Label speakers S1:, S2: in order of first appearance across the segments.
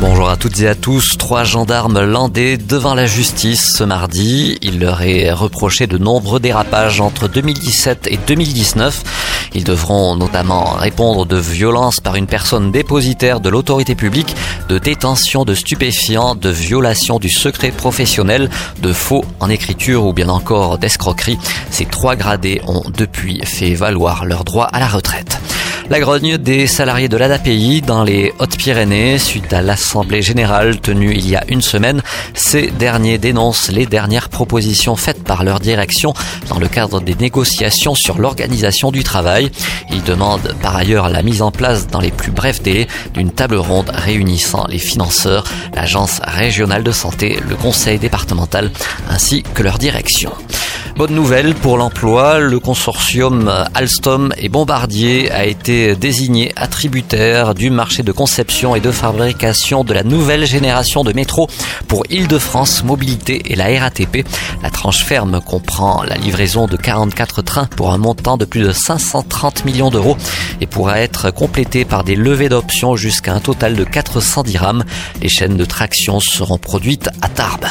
S1: Bonjour à toutes et à tous. Trois gendarmes landais devant la justice ce mardi. Il leur est reproché de nombreux dérapages entre 2017 et 2019. Ils devront notamment répondre de violences par une personne dépositaire de l'autorité publique, de détention de stupéfiants, de violation du secret professionnel, de faux en écriture ou bien encore d'escroquerie. Ces trois gradés ont depuis fait valoir leur droit à la retraite. La grogne des salariés de l'ADAPI dans les Hautes-Pyrénées suite à l'Assemblée générale tenue il y a une semaine. Ces derniers dénoncent les dernières propositions faites par leur direction dans le cadre des négociations sur l'organisation du travail. Ils demandent par ailleurs la mise en place dans les plus brefs délais d'une table ronde réunissant les financeurs, l'agence régionale de santé, le conseil départemental ainsi que leur direction. Bonne nouvelle pour l'emploi, le consortium Alstom et Bombardier a été désigné attributaire du marché de conception et de fabrication de la nouvelle génération de métro pour Île-de-France Mobilité et la RATP. La tranche ferme comprend la livraison de 44 trains pour un montant de plus de 530 millions d'euros et pourra être complétée par des levées d'options jusqu'à un total de 410 dirhams. Les chaînes de traction seront produites à Tarbes.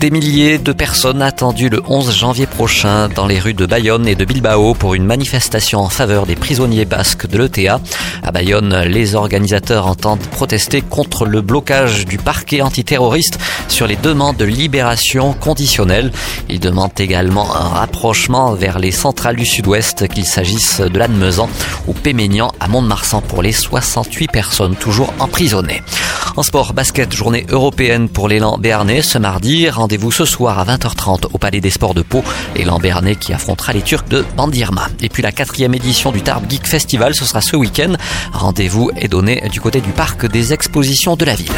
S1: Des milliers de personnes attendues le 11 janvier prochain dans les rues de Bayonne et de Bilbao pour une manifestation en faveur des prisonniers basques de l'ETA. À Bayonne, les organisateurs entendent protester contre le blocage du parquet antiterroriste sur les demandes de libération conditionnelle. Ils demandent également un rapprochement vers les centrales du sud-ouest, qu'il s'agisse de Lannemezan ou Péménian à Mont-de-Marsan pour les 68 personnes toujours emprisonnées. En sport, basket, journée européenne pour l'élan béarnais ce mardi. Rendez-vous ce soir à 20h30 au Palais des Sports de Pau. L'élan béarnais qui affrontera les Turcs de Bandirma. Et puis la quatrième édition du Tarbes Geek Festival, ce sera ce week-end. Rendez-vous est donné du côté du parc des expositions de la ville.